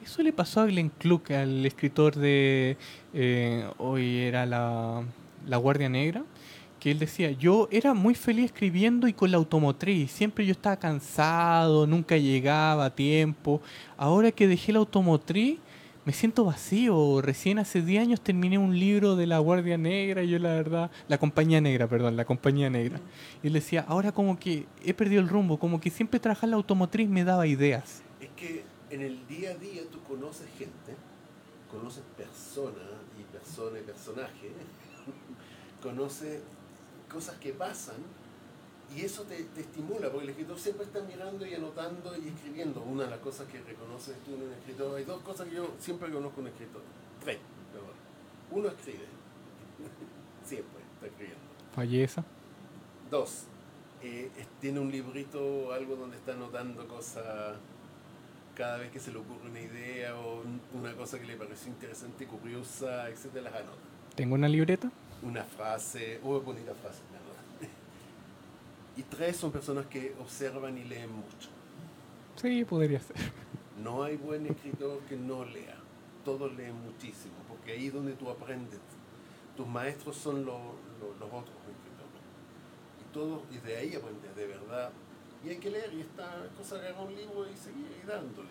eso le pasó a Glenn Cluck, al escritor de eh, hoy era la, la Guardia Negra él decía, yo era muy feliz escribiendo y con la automotriz, siempre yo estaba cansado, nunca llegaba a tiempo, ahora que dejé la automotriz me siento vacío, recién hace 10 años terminé un libro de la Guardia Negra yo la verdad, la Compañía Negra, perdón, la Compañía Negra. Y él decía, ahora como que he perdido el rumbo, como que siempre trabajar la automotriz me daba ideas. Es que en el día a día tú conoces gente, conoces personas y personas y personajes, conoces cosas que pasan y eso te, estimula, porque el escritor siempre está mirando y anotando y escribiendo. Una de las cosas que reconoces tú en un escritor, hay dos cosas que yo siempre conozco en un escritor. tres. perdón. Uno escribe. Siempre está escribiendo. Falleza. Dos, eh, tiene un librito o algo donde está anotando cosas cada vez que se le ocurre una idea o un- una cosa que le pareció interesante, curiosa, etc. las anota. Tengo una libreta. Una frase, oh, bonita frase, anota. Y tres son personas que observan y leen mucho. Sí, podría ser. No hay buen escritor que no lea. Todos leen muchísimo, porque ahí es donde tú aprendes. Tus maestros son lo- lo- los otros escritores. Y todos, y de ahí aprendes, de verdad. Y hay que leer, y esta cosa agarrar un libro y seguir dándole.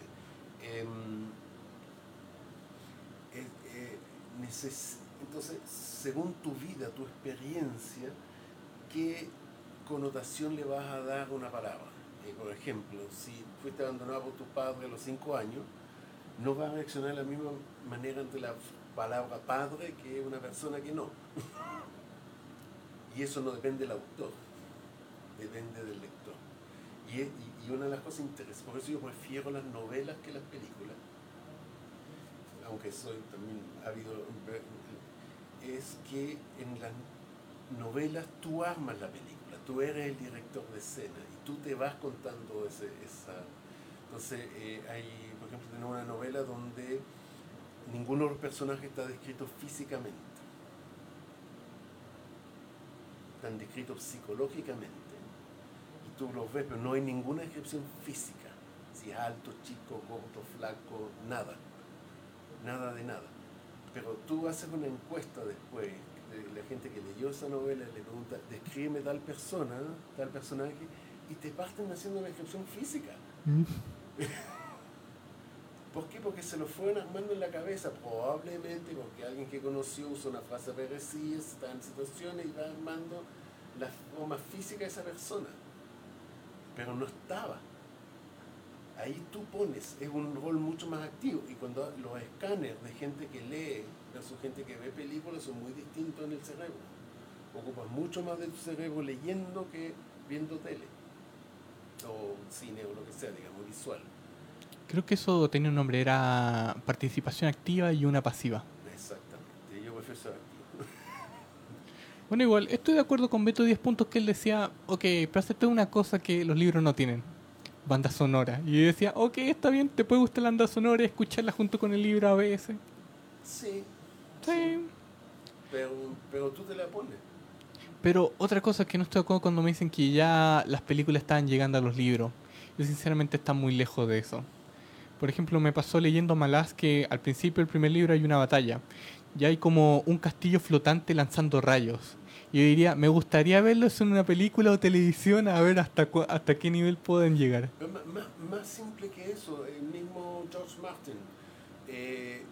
Em, eh, eh, neces- entonces, según tu vida, tu experiencia, ¿qué connotación le vas a dar a una palabra? Eh, por ejemplo, si fuiste abandonado por tu padre a los cinco años, no va a reaccionar de la misma manera ante la palabra padre que una persona que no. y eso no depende del autor, depende del lector. Y, y- una de las cosas interesantes, por eso yo prefiero las novelas que las películas, aunque soy también ávido, es que en las novelas tú armas la película, tú eres el director de escena y tú te vas contando ese, esa... Entonces, eh, hay, por ejemplo, tenemos una novela donde ninguno de los personajes está descrito físicamente, están descritos psicológicamente y tú los ves, pero no hay ninguna descripción física, si es alto, chico, gordo, flaco, nada, nada de nada. Pero tú haces una encuesta después de la gente que leyó esa novela, le pregunta, descríbeme tal persona, tal personaje, y te parten haciendo una descripción física. ¿Por qué? Porque se lo fueron armando en la cabeza, probablemente porque alguien que conoció usa una frase parecida, está en situaciones y va armando la forma física de esa persona. Pero no estaba. Ahí tú pones, es un rol mucho más activo. Y cuando los escáneres de gente que lee versus gente que ve películas son muy distintos en el cerebro. Ocupas mucho más de tu cerebro leyendo que viendo tele. O cine o lo que sea, digamos, visual. Creo que eso tenía un nombre, era participación activa y una pasiva. Exactamente. Yo prefiero ser activo. Bueno, igual, estoy de acuerdo con Beto 10 puntos que él decía, ok, pero acepté una cosa que los libros no tienen, banda sonora. Y yo decía, ok, está bien, te puede gustar la banda sonora y escucharla junto con el libro a veces. Sí, Sí. pero, pero tú te la pones. Pero otra cosa que no estoy de acuerdo cuando me dicen que ya las películas estaban llegando a los libros. Yo sinceramente está muy lejos de eso. Por ejemplo, me pasó leyendo Malaz que al principio del primer libro hay una batalla. Y hay como un castillo flotante lanzando rayos. Yo diría, me gustaría verlo en una película o televisión a ver hasta, cu- hasta qué nivel pueden llegar. Ma- Más, simple que eso, el mismo George Martin eh,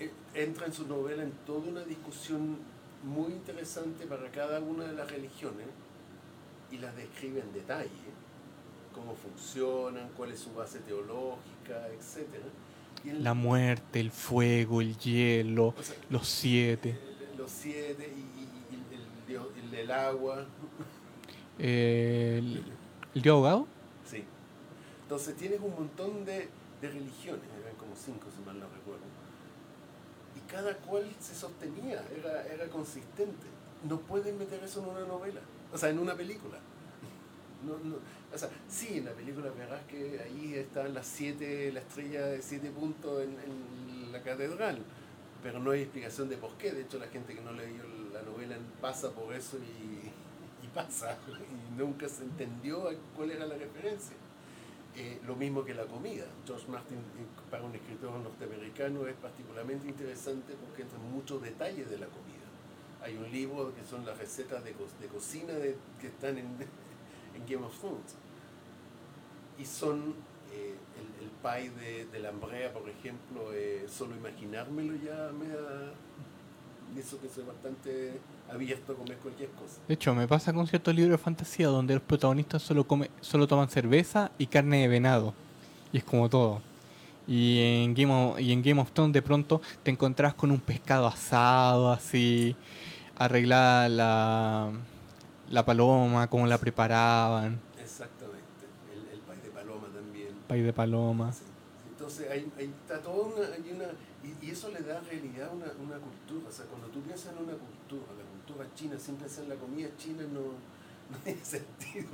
eh, entra en su novela en toda una discusión muy interesante para cada una de las religiones y las describe en detalle, cómo funcionan, cuál es su base teológica, etc. En- La muerte, el fuego, el hielo, o sea, los siete. eh, los siete y, el, dios- el- el agua, eh, el, el dios ahogado. Sí. Entonces tienes un montón de, de religiones, eran como cinco si mal no recuerdo. Y cada cual se sostenía, era, era consistente. No pueden meter eso en una novela, o sea, en una película. No, no, o sea, sí, en la película verás que ahí están las siete, la estrella de siete puntos en, en la catedral, pero no hay explicación de por qué. De hecho, la gente que no leyó la novela pasa por eso y, y pasa, y nunca se entendió cuál era la referencia. Eh, lo mismo que la comida. George Martin, eh, para un escritor norteamericano, es particularmente interesante porque entra en muchos detalles de la comida. Hay un libro que son las recetas de, co- de cocina de- que están en, en Game of Thrones. Y son eh, el, el pie de, de la Ambrea, por ejemplo, eh, solo imaginármelo ya me da... y Eso que soy bastante abierto a comer cualquier cosa. De hecho, me pasa con ciertos libros de fantasía donde los protagonistas solo, come, solo toman cerveza y carne de venado. Y es como todo. Y en, Game of, y en Game of Thrones de pronto te encontrás con un pescado asado, así, arreglada la, la paloma, cómo la preparaban, Exactamente. El, el de paloma también. pay de paloma. Sí. Entonces, hay, está todo una, hay una y, eso le da realidad a una, una cultura. O sea, cuando tú piensas en una cultura, la cultura china, siempre pensar en la comida china no, no tiene sentido.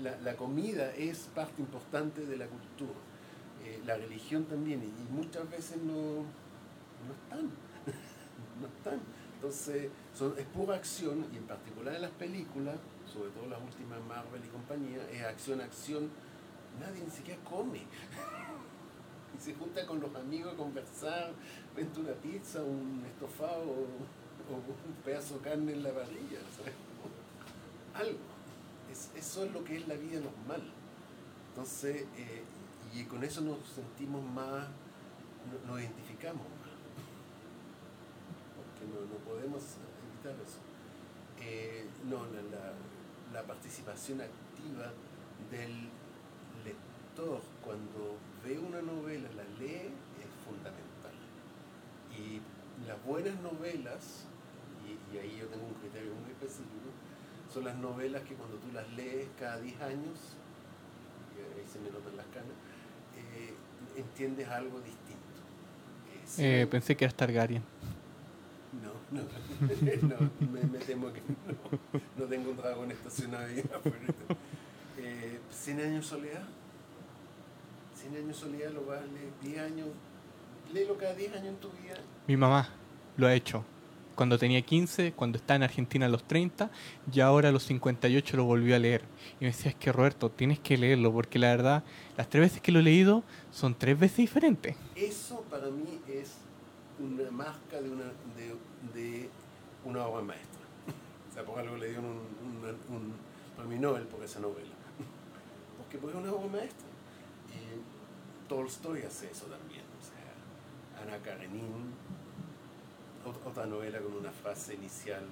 la, la comida es parte importante de la cultura. Eh, la religión también, y, y muchas veces no, no están. no están. Entonces, son, es pura acción, y en particular en las películas, sobre todo las últimas Marvel y compañía, es acción, acción. Nadie ni siquiera come. se junta con los amigos a conversar, vente una pizza, un estofado o, un pedazo de carne en la parrilla. Algo. Es, eso es lo que es la vida normal. Entonces, eh, y con eso nos sentimos más, nos, identificamos más. Porque no, podemos evitar eso. Eh, no, la participación activa del lector cuando ve una novela, la lee, es fundamental. Y las buenas novelas, y, y, ahí yo tengo un criterio muy específico, son las novelas que cuando tú las lees cada 10 años, y ahí se me notan las canas, eh, entiendes algo distinto. Eh, Eh, pensé que era Targaryen. no, no, no me, me temo que no, no tengo un dragón estacionado ahí. Eh, 100 años soledad. 100 años soledad lo vas a leer 10 años. Léelo cada 10 años en tu vida. Mi mamá lo ha hecho. Cuando tenía 15, cuando estaba en Argentina a los 30, y ahora a los 58 lo volvió a leer. Y me decía, es que Roberto, tienes que leerlo, porque la verdad, las tres veces que lo he leído son tres veces diferentes. Eso para mí es una marca de una, de, de una obra maestra. O sea, por algo le dieron un, un, un premio Nobel por esa novela. Porque, porque es una obra maestra. Tolstoy hace eso también. O sea, Ana Karenin, ot- otra novela con una frase inicial.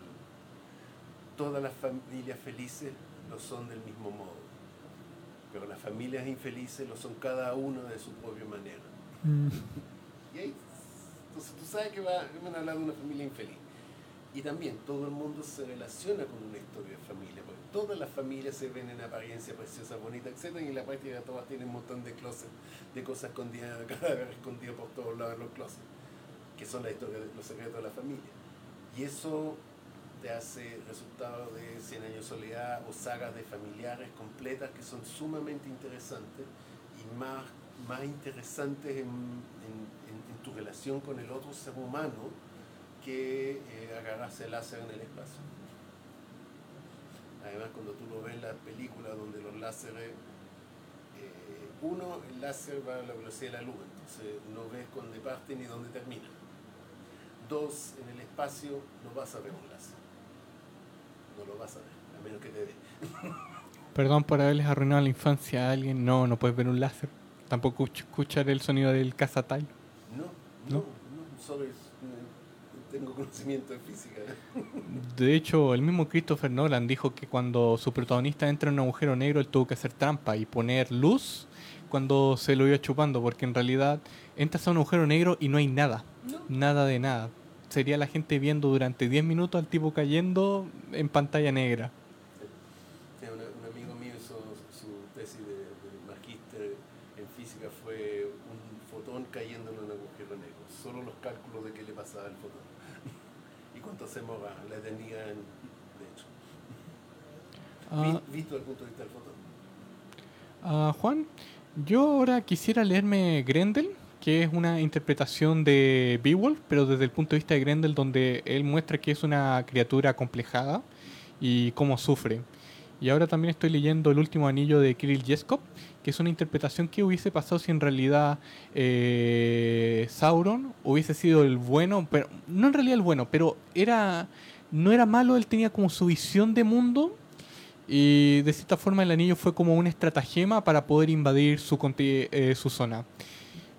Todas las familias felices lo son del mismo modo. Pero las familias infelices lo son cada una de su propia manera. Y ahí, entonces tú sabes que va, van a hablar de una familia infeliz. Y también todo el mundo se relaciona con una historia de familia, porque todas las familias se ven en apariencia preciosa, bonita, etc. Y en la práctica todas tienen un montón de closets, de cosas escondidas, escondidos por todos lados en los closets, que son la historia de los secretos de la familia. Y eso te hace resultado de 100 años de soledad o sagas de familiares completas que son sumamente interesantes y más, más interesantes en, en- en- en tu relación con el otro ser humano que eh, agarrarse el láser en el espacio. Además, cuando tú lo ves en las películas donde los láseres, eh, uno, el láser va a la velocidad de la luz, entonces no ves dónde parte ni dónde termina. Dos, en el espacio no vas a ver un láser. No lo vas a ver, a menos que te dé. Perdón por haberles arruinado la infancia a alguien. No, no puedes ver un láser. Tampoco escuch- escuchar el sonido del cazatal. No, ¿No? no, no, solo es, eh, tengo conocimiento de física. De hecho, el mismo Christopher Nolan dijo que cuando su protagonista entra en un agujero negro, él tuvo que hacer trampa y poner luz cuando se lo iba chupando, porque en realidad entras a un agujero negro y no hay nada, No. nada de nada. Sería la gente viendo durante 10 minutos al tipo cayendo en pantalla negra. Sí, un amigo mío hizo su tesis de, de magíster en física fue un fotón cayendo en un agujero negro. Solo los cálculos de qué le pasaba al fotón. En- de hecho. Visto desde el punto de vista del ah, Juan, yo ahora quisiera leerme Grendel, que es una interpretación de Beowulf, pero desde el punto de vista de Grendel, donde él muestra que es una criatura acomplejada y cómo sufre. Y ahora también estoy leyendo El último anillo de Kirill Yeskov, que es una interpretación que hubiese pasado si en realidad eh, Sauron hubiese sido el bueno, pero no en realidad el bueno, pero era no era malo, él tenía como su visión de mundo y de cierta forma el anillo fue como una estratagema para poder invadir su, eh, su zona.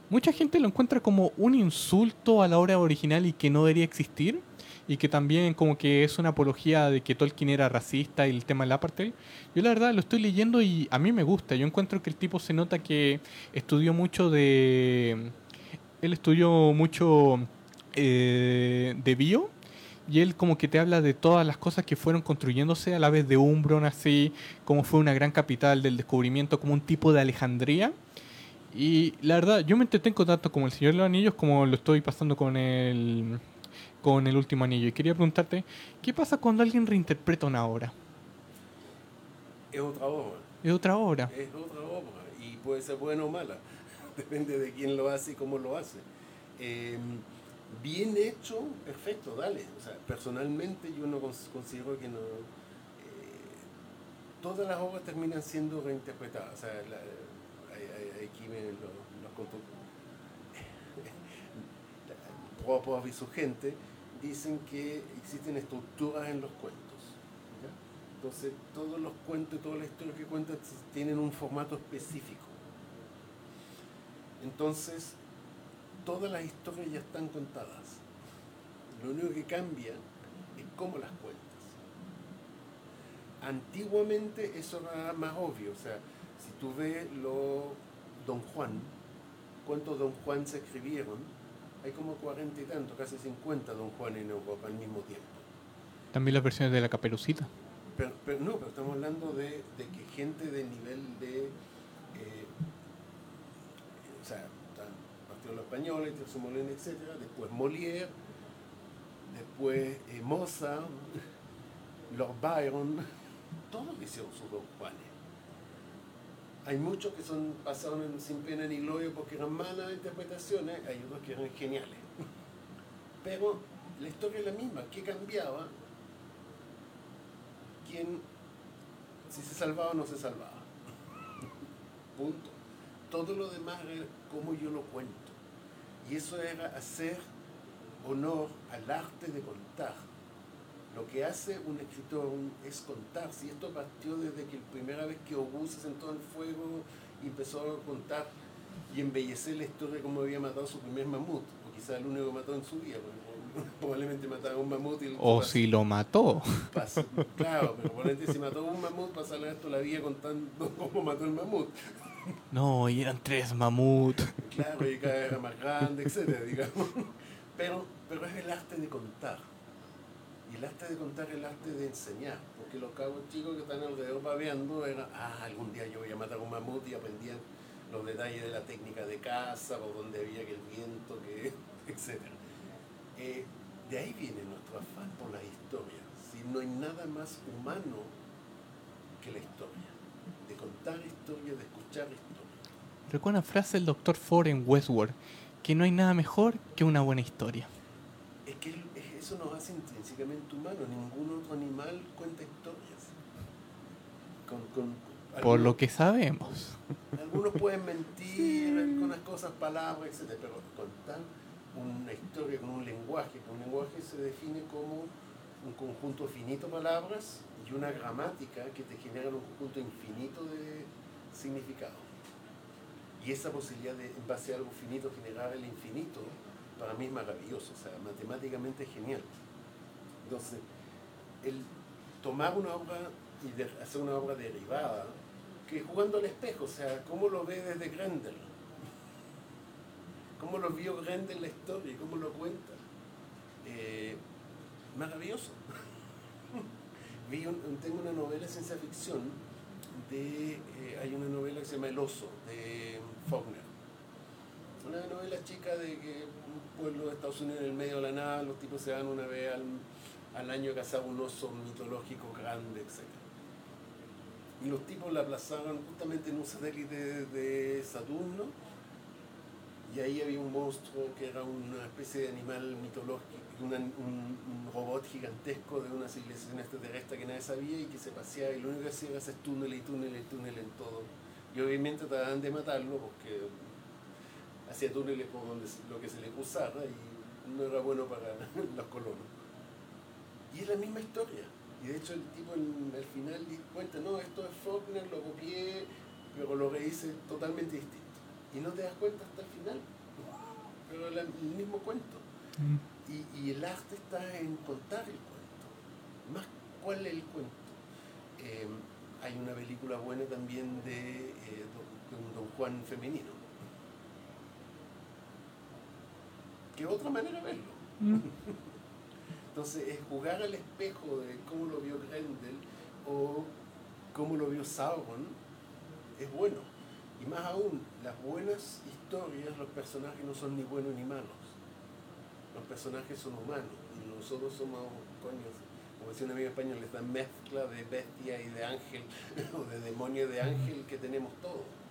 Mucha gente lo encuentra como un insulto a la obra original y que no debería existir. Y que también como que es una apología de que Tolkien era racista y el tema del apartheid. Yo la verdad lo estoy leyendo y a mí me gusta. Yo encuentro que el tipo se nota que estudió mucho de... Él estudió mucho eh, de bio y él como que te habla de todas las cosas que fueron construyéndose a la vez de Umbron, así como fue una gran capital del descubrimiento, como un tipo de Alejandría. Y la verdad, yo me entretengo tanto como el Señor de los Anillos como lo estoy pasando con el, con el último anillo. Y quería preguntarte, ¿qué pasa cuando alguien reinterpreta una obra? Es otra obra. Es otra obra. Es otra obra. Y puede ser buena o mala. Depende de quién lo hace y cómo lo hace. Eh, bien hecho, perfecto, dale. O sea, personalmente yo no considero que no. Eh, todas las obras terminan siendo reinterpretadas. O sea, la, aquí me los, los contó. y su gente dicen que existen estructuras en los cuentos. Entonces, todos los cuentos todas las historias que cuentan tienen un formato específico. Entonces, todas las historias ya están contadas. Lo único que cambia es cómo las cuentas. Antiguamente eso era más obvio, o sea, si tú ves lo Don Juan, cuántos Don Juan se escribieron, hay como cuarenta y tanto, casi 50 Don Juan en Europa al mismo tiempo. También las versiones de la caperucita. Pero, no, pero estamos hablando de, que gente de nivel de... Eh, o sea, partió los españoles, Molina, etc. Después Molière, después eh, Mozart, Lord Byron, todos hicieron sus Don Juanes. Hay muchos que son pasados sin pena ni gloria porque eran malas interpretaciones, hay otros que eran geniales. Pero la historia es la misma. ¿Qué cambiaba? ¿Quién, si se salvaba o no se salvaba? Punto. Todo lo demás era como yo lo cuento. Y eso era hacer honor al arte de contar lo que hace un escritor es contar. Si esto partió desde que la primera vez que Obú se sentó en fuego y empezó a contar y embellecer la historia de cómo había matado su primer mamut, o quizás el único que mató en su vida, probablemente mataba un mamut y O si lo mató. claro, pero probablemente si mató un mamut, pasarle esto la vida contando cómo mató el mamut. No, y eran tres mamut. Claro, y cada vez era más grande, etcétera, digamos. Pero, pero es el arte de contar y el arte de contar es el arte de enseñar, porque los cabos chicos que están alrededor babeando eran, ah, algún día yo voy a matar un mamut y aprendían los detalles de la técnica de caza, o dónde había que el viento, que, etc. Eh, de ahí viene nuestro afán por la historia. Si no hay nada más humano que la historia, de contar historia, de escuchar historia. Recuerda una frase del doctor Ford en Westworld, que no hay nada mejor que una buena historia. Es que eso nos hace intrínsecamente humanos. Ningún otro animal cuenta historias. Por lo que sabemos. Algunos pueden mentir con las cosas, palabras, etc. Pero contar una historia con un lenguaje, un lenguaje se define como un conjunto finito de palabras y una gramática que te genera un conjunto infinito de significados. Y esa posibilidad de, en base a algo finito, generar el infinito, para mí es maravilloso, o sea, matemáticamente genial. Entonces, el tomar una obra y hacer una obra derivada, que jugando al espejo, o sea, ¿cómo lo ve desde Grendel? ¿Cómo lo vio Grendel la historia? ¿Cómo lo cuenta? Eh, maravilloso. tengo una novela de ciencia ficción, eh, hay una novela que se llama El oso, de Faulkner. Una novela chica de que pueblo de Estados Unidos en el medio de la nada, los tipos se van una vez al, año a cazar un oso mitológico grande, etc. Y los tipos la aplazaron justamente en un satélite de Saturno, y ahí había un monstruo que era una especie de animal mitológico, un, robot gigantesco de una civilización extraterrestre que nadie sabía y que se paseaba y lo único que hacía era hacer túnel y túnel y túnel en todo. Y obviamente trataban de matarlo porque hacía túneles por donde lo que se le usara y no era bueno para los colonos. Y es la misma historia. Y de hecho el tipo al final cuenta, no, esto es Faulkner, lo copié, pero lo rehice totalmente distinto. Y no te das cuenta hasta el final. Pero el mismo cuento. Mm. Y, el arte está en contar el cuento. Más cuál es el cuento. Eh, hay una película buena también de, eh, de un Don Juan femenino que otra manera de verlo. Mm. Entonces, es jugar al espejo de cómo lo vio Grendel o cómo lo vio Sauron, es bueno. Y más aún, las buenas historias, los personajes no son ni buenos ni malos. Los personajes son humanos y nosotros somos, coño, como decía un amigo español, esta mezcla de bestia y de ángel, o de demonio y de ángel que tenemos todos.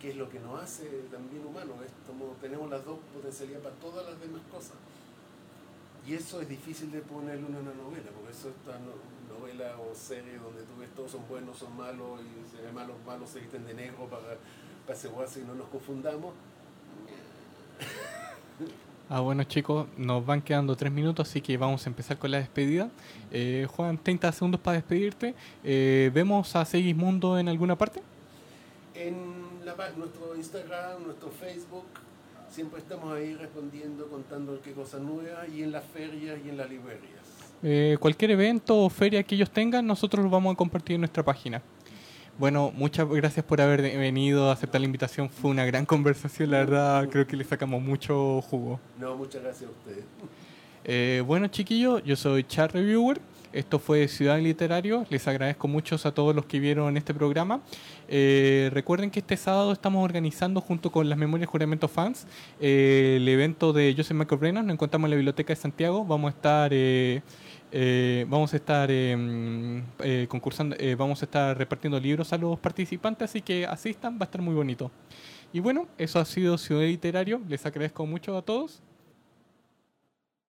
Que es lo que nos hace también humanos. Tenemos las dos potencialidades para todas las demás cosas. Y eso es difícil de ponerlo en una novela, porque eso está no- novela o serie donde tú ves todos son buenos, son malos, y se ven malos, malos se visten de negro para, para asegurarse y no nos confundamos. Ah, bueno chicos, nos van quedando tres minutos, así que vamos a empezar con la despedida. Eh, Juan, 30 segundos para despedirte. Eh, ¿Vemos a Segismundo en alguna parte? En la, nuestro Instagram, nuestro Facebook, siempre estamos ahí respondiendo, contando qué cosas nuevas, y en las ferias y en las librerías. Eh, cualquier evento o feria que ellos tengan, nosotros lo vamos a compartir en nuestra página. Bueno, muchas gracias por haber venido a aceptar la invitación. Fue una gran conversación, la verdad, creo que le sacamos mucho jugo. No, muchas gracias a ustedes. Eh, bueno, chiquillos, yo soy Char Reviewer. Esto fue Ciudad Literario. Les agradezco mucho a todos los que vieron este programa. Eh, recuerden que este sábado estamos organizando junto con las Memorias Juramento Fans eh, el evento de Joseph Michael Brennan. Nos encontramos en la Biblioteca de Santiago. Vamos a estar eh, eh, vamos a estar eh, eh, concursando, vamos a estar repartiendo libros a los participantes, así que asistan, va a estar muy bonito. Y bueno, eso ha sido Ciudad Literario. Les agradezco mucho a todos